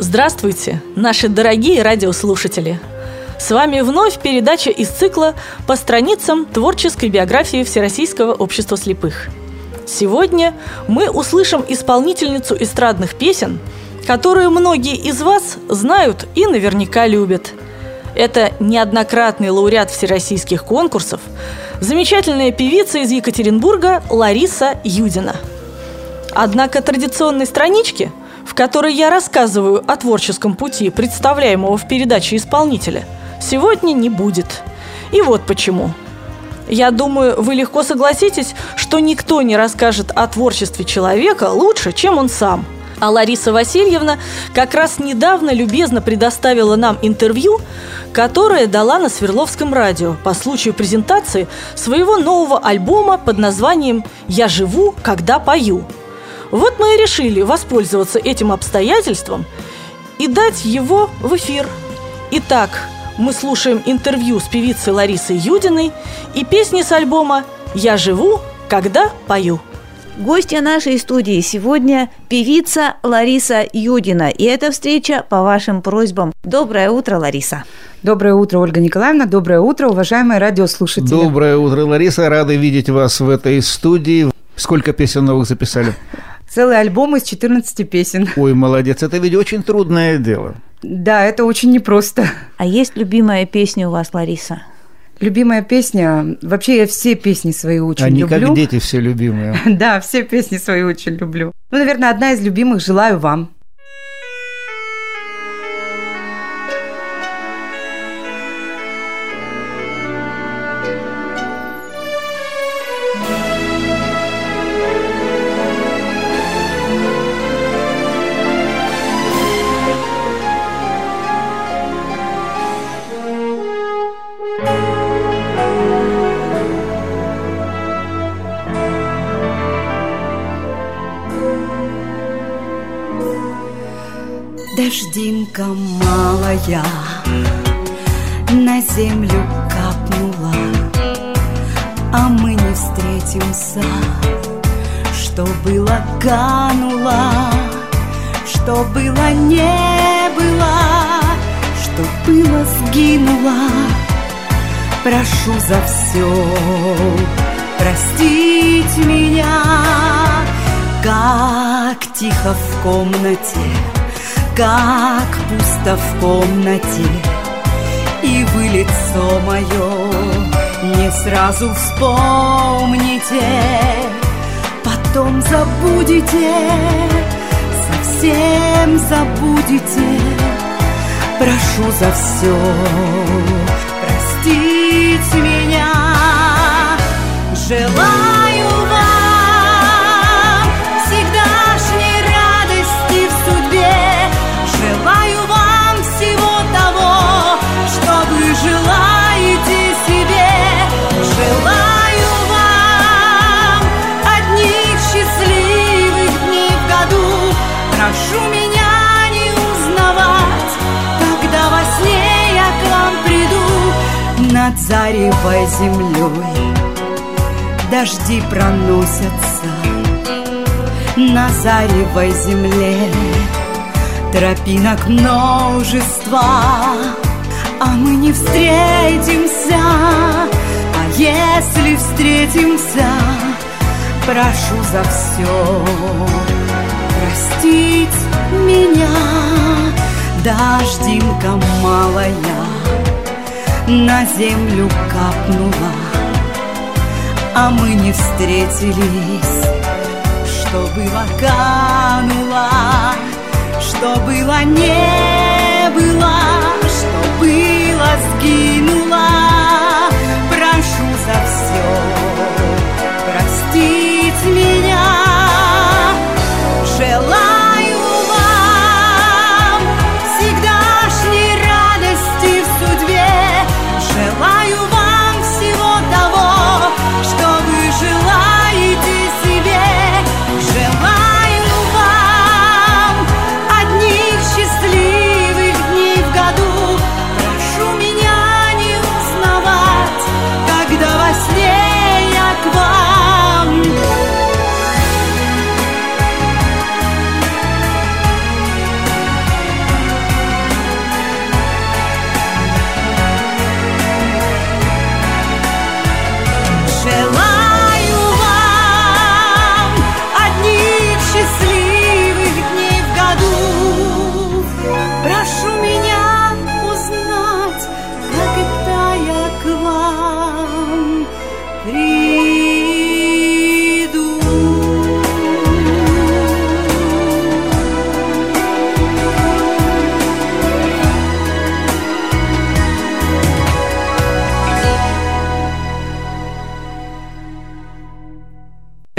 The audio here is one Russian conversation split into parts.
Здравствуйте, наши дорогие радиослушатели! С вами вновь передача из цикла по страницам творческой биографии Всероссийского общества слепых. Сегодня мы услышим исполнительницу эстрадных песен, которую многие из вас знают и наверняка любят. Это неоднократный лауреат всероссийских конкурсов, замечательная певица из Екатеринбурга Лариса Юдина. Однако традиционной странички, в которой я рассказываю о творческом пути представляемого в передаче исполнителя, сегодня не будет. И вот почему. Я думаю, вы легко согласитесь, что никто не расскажет о творчестве человека лучше, чем он сам – а Лариса Васильевна как раз недавно любезно предоставила нам интервью, которое дала на Свердловском радио по случаю презентации своего нового альбома под названием «Я живу, когда пою». Вот мы и решили воспользоваться этим обстоятельством и дать его в эфир. Итак, мы слушаем интервью с певицей Ларисой Юдиной и песни с альбома «Я живу, когда пою». Гостья нашей студии сегодня певица Лариса Юдина. И эта встреча по вашим просьбам. Доброе утро, Лариса. Доброе утро, Ольга Николаевна. Доброе утро, уважаемые радиослушатели. Доброе утро, Лариса. Рады видеть вас в этой студии. Сколько песен новых записали? Целый альбом из 14 песен. Ой, молодец. Это ведь очень трудное дело. Да, это очень непросто. А есть любимая песня у вас, Лариса? Любимая песня. Вообще я все песни свои очень Они люблю. как дети все любимые. Да, все песни свои очень люблю. Ну, наверное, одна из любимых «Желаю вам». Дождинка малая на землю капнула, а мы не встретимся. Что было, кануло, что было, не было, что было, сгинуло. Прошу за все простить меня, как тихо в комнате как пусто в комнате И вы лицо мое не сразу вспомните. Потом забудете, совсем забудете. Прошу за все простить меня. Желаю заревой землей дожди проносятся на заревой земле тропинок множество, а мы не встретимся. А если встретимся, прошу за все простить меня. Дождинка малая на землю капнула, а мы не встретились. Что было, кануло что было, не было, что было, сгинуло. Прошу за все простить меня. Желаю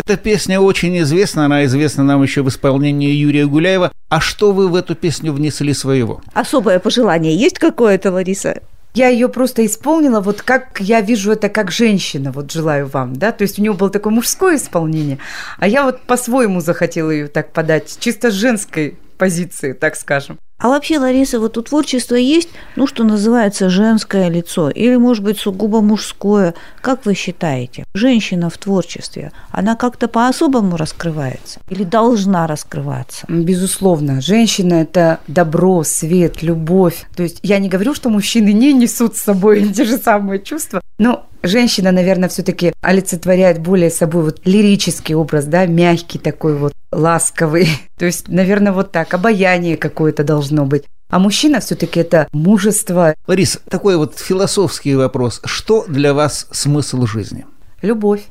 Эта песня очень известна, она известна нам еще в исполнении Юрия Гуляева. А что вы в эту песню внесли своего? Особое пожелание есть какое-то, Лариса? Я ее просто исполнила, вот как я вижу это как женщина, вот желаю вам, да, то есть у него было такое мужское исполнение, а я вот по-своему захотела ее так подать, чисто с женской позиции, так скажем. А вообще, Лариса, вот у творчества есть, ну, что называется, женское лицо, или, может быть, сугубо мужское. Как вы считаете, женщина в творчестве, она как-то по-особому раскрывается или должна раскрываться? Безусловно, женщина – это добро, свет, любовь. То есть я не говорю, что мужчины не несут с собой те же самые чувства, но женщина, наверное, все-таки олицетворяет более собой вот лирический образ, да, мягкий такой вот, ласковый. То есть, наверное, вот так, обаяние какое-то должно быть. А мужчина все-таки это мужество, Ларис, такой вот философский вопрос. Что для вас смысл жизни? любовь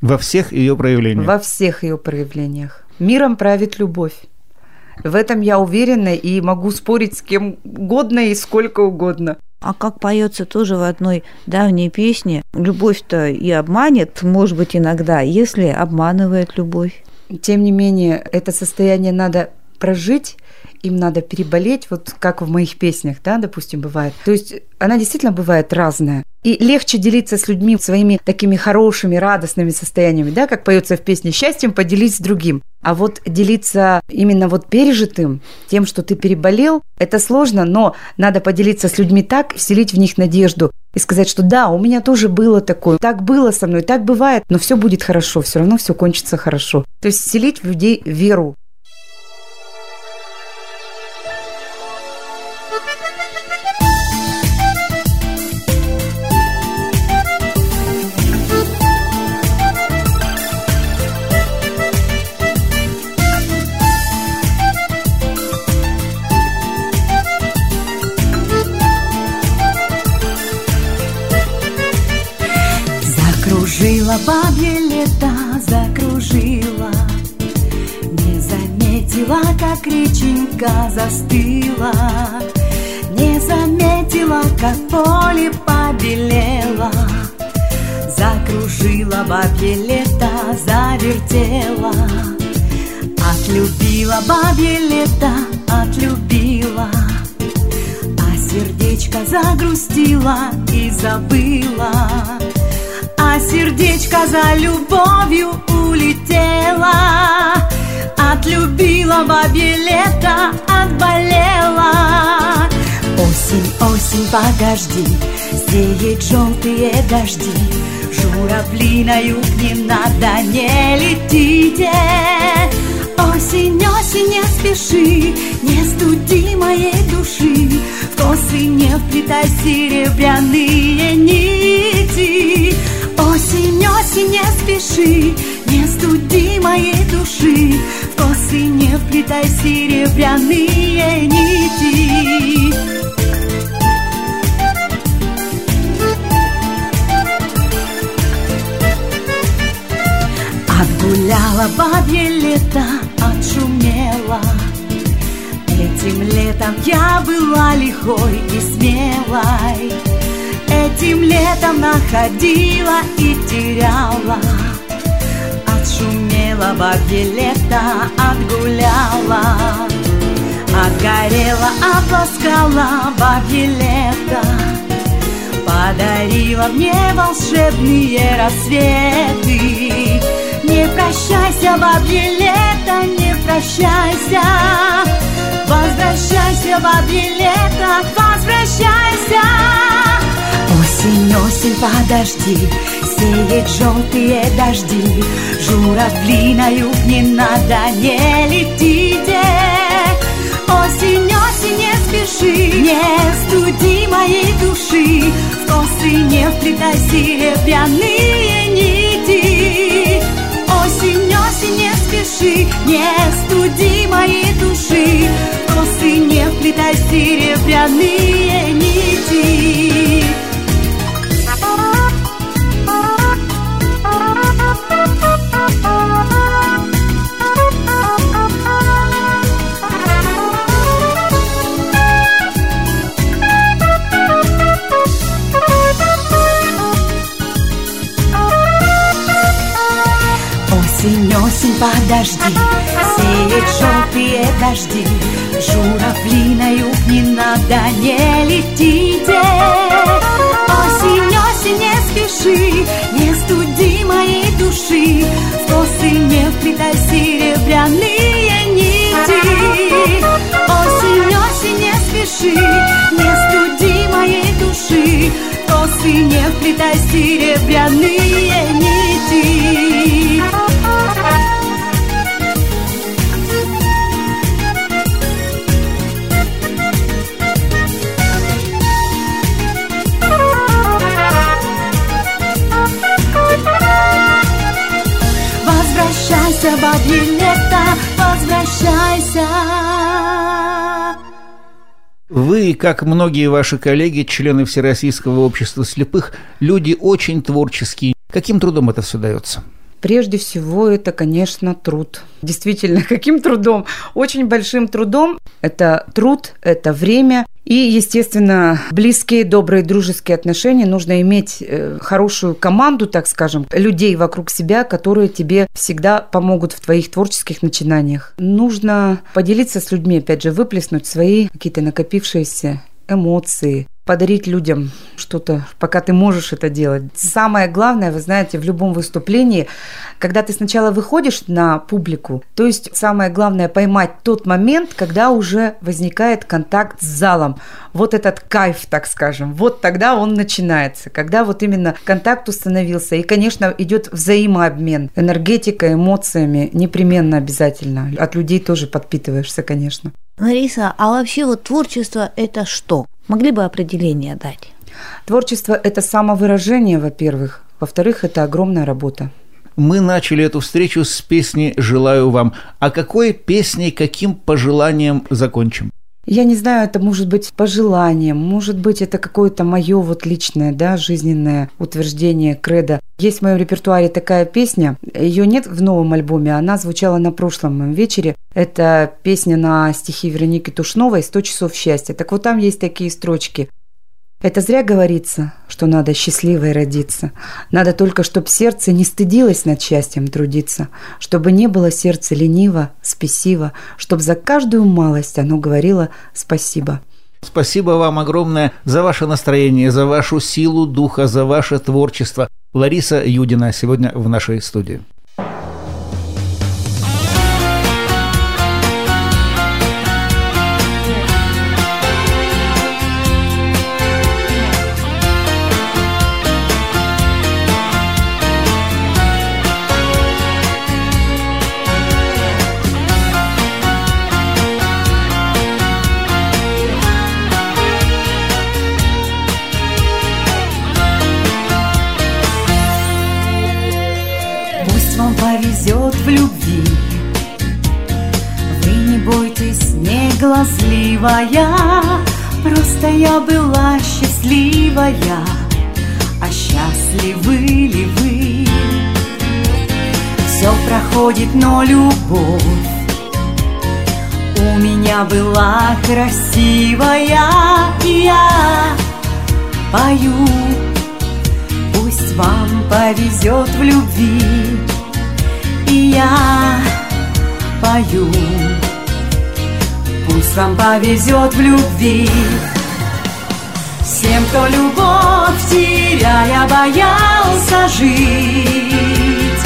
Во всех ее проявлениях. во всех ее проявлениях. Миром правит любовь. В этом я уверена и могу спорить с кем угодно и сколько угодно. А как поется тоже в одной давней песне, любовь-то и обманет, может быть, иногда, если обманывает любовь. Тем не менее, это состояние надо прожить, им надо переболеть, вот как в моих песнях, да, допустим, бывает. То есть она действительно бывает разная. И легче делиться с людьми своими такими хорошими, радостными состояниями, да, как поется в песне «Счастьем поделись с другим». А вот делиться именно вот пережитым, тем, что ты переболел, это сложно, но надо поделиться с людьми так, вселить в них надежду и сказать, что да, у меня тоже было такое, так было со мной, так бывает, но все будет хорошо, все равно все кончится хорошо. То есть вселить в людей веру, Закружила бабье лето, закружила. Не заметила, как реченька застыла. Не заметила, как поле побелело. Закружила бабье лето, завертела. Отлюбила бабье лето, отлюбила. А сердечко загрустило и забыла а сердечко за любовью улетело. Отлюбила бабье лето, отболела Осень, осень, подожди, сеет желтые дожди. Журавли на юг не надо, не летите. Осень, осень, не спеши, не студи моей души. В косы не вплетай серебряные нити Осень, осень, не спеши, не студи моей души. В косы не вплетай серебряные нити. Отгуляла бабье лето, отшумела. Этим летом я была лихой и смелой Этим летом находила и теряла. Отшумела бабье лето, отгуляла. Отгорела, ополоскала бабье лето. Подарила мне волшебные рассветы. Не прощайся, бабье лето, не прощайся. Возвращайся, бабье лето, возвращайся Осень, осень, подожди, сеет желтые дожди. Журавли на юг не надо, не летите. Осень, осень, не спеши, не студи моей души. В косы не вплетай серебряные нити. Осень, осень, не спеши, не студи моей души. В косы не вплетай серебряные нити подожди Сеет желтые дожди. Журавлиною не надо, не летите. Осень, осень, не спеши Не студи моей души. В косы не вплетай серебряные нити. Осень, осень, не спеши Не студи моей души. В косы не вплетай серебряные нити Вы, как многие ваши коллеги, члены Всероссийского общества слепых, люди очень творческие. Каким трудом это все дается? Прежде всего, это, конечно, труд. Действительно, каким трудом? Очень большим трудом. Это труд, это время. И, естественно, близкие, добрые, дружеские отношения. Нужно иметь э, хорошую команду, так скажем, людей вокруг себя, которые тебе всегда помогут в твоих творческих начинаниях. Нужно поделиться с людьми, опять же, выплеснуть свои какие-то накопившиеся эмоции, подарить людям что-то, пока ты можешь это делать. Самое главное, вы знаете, в любом выступлении, когда ты сначала выходишь на публику, то есть самое главное поймать тот момент, когда уже возникает контакт с залом. Вот этот кайф, так скажем, вот тогда он начинается, когда вот именно контакт установился. И, конечно, идет взаимообмен, энергетикой, эмоциями, непременно обязательно. От людей тоже подпитываешься, конечно. Лариса, а вообще вот творчество – это что? Могли бы определение дать? Творчество – это самовыражение, во-первых. Во-вторых, это огромная работа. Мы начали эту встречу с песни «Желаю вам». А какой песней, каким пожеланием закончим? Я не знаю, это может быть пожеланием, может быть, это какое-то мое вот личное, да, жизненное утверждение, кредо. Есть в моем репертуаре такая песня, ее нет в новом альбоме, она звучала на прошлом моем вечере. Это песня на стихи Вероники Тушновой «100 часов счастья». Так вот там есть такие строчки. Это зря говорится, что надо счастливой родиться. Надо только, чтобы сердце не стыдилось над счастьем трудиться, чтобы не было сердце лениво, спесиво, чтобы за каждую малость оно говорило спасибо. Спасибо вам огромное за ваше настроение, за вашу силу духа, за ваше творчество. Лариса Юдина сегодня в нашей студии. Счастливая А счастливы ли вы? Все проходит, но любовь У меня была красивая. И я пою Пусть вам повезет в любви. И я пою Пусть вам повезет в любви Всем, кто любовь теряя боялся жить.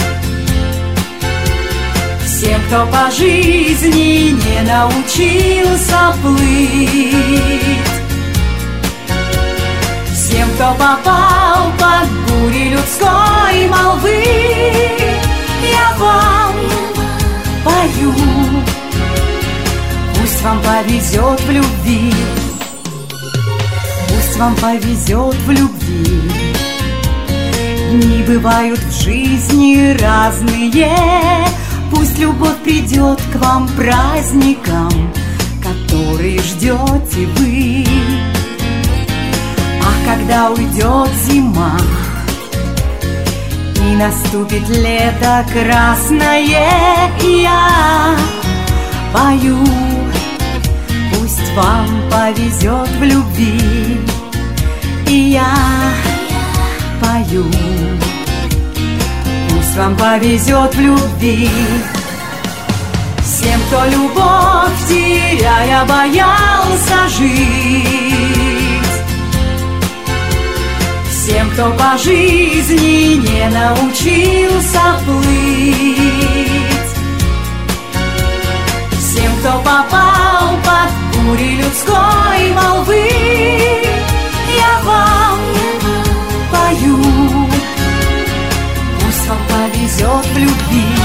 Всем, кто по жизни не научился плыть. Всем, кто попал под бури людской молвы. Я вам пою. Пусть вам повезет в любви вам повезет в любви. Дни бывают в жизни разные. Пусть любовь придет к вам праздником Который ждете вы. А когда уйдет зима И наступит лето красное Я пою Пусть вам повезет в любви И я пою. Пусть вам повезет в любви. Кто любовь теряя боялся жить. Всем, кто по жизни не научился плыть. Всем, кто попал под бури людской молвы пою Пусть вам повезет в любви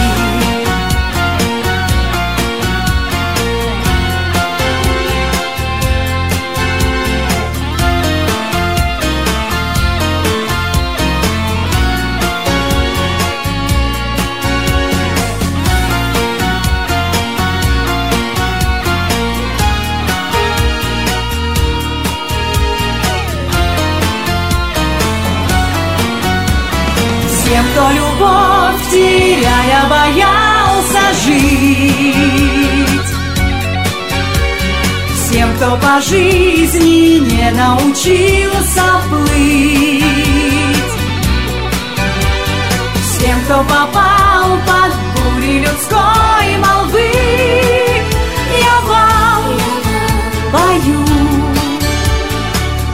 кто по жизни не научился плыть. Всем, кто попал под бури людской молвы Я вам пою.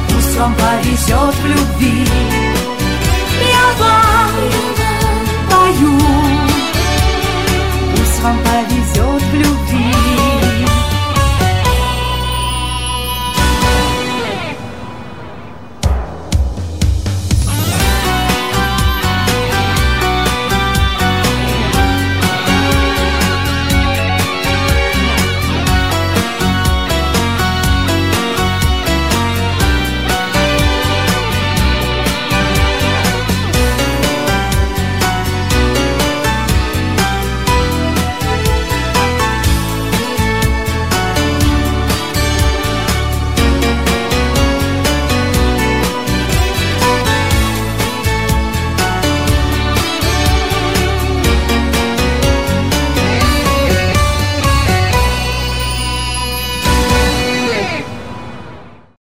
Пусть вам повезет в любви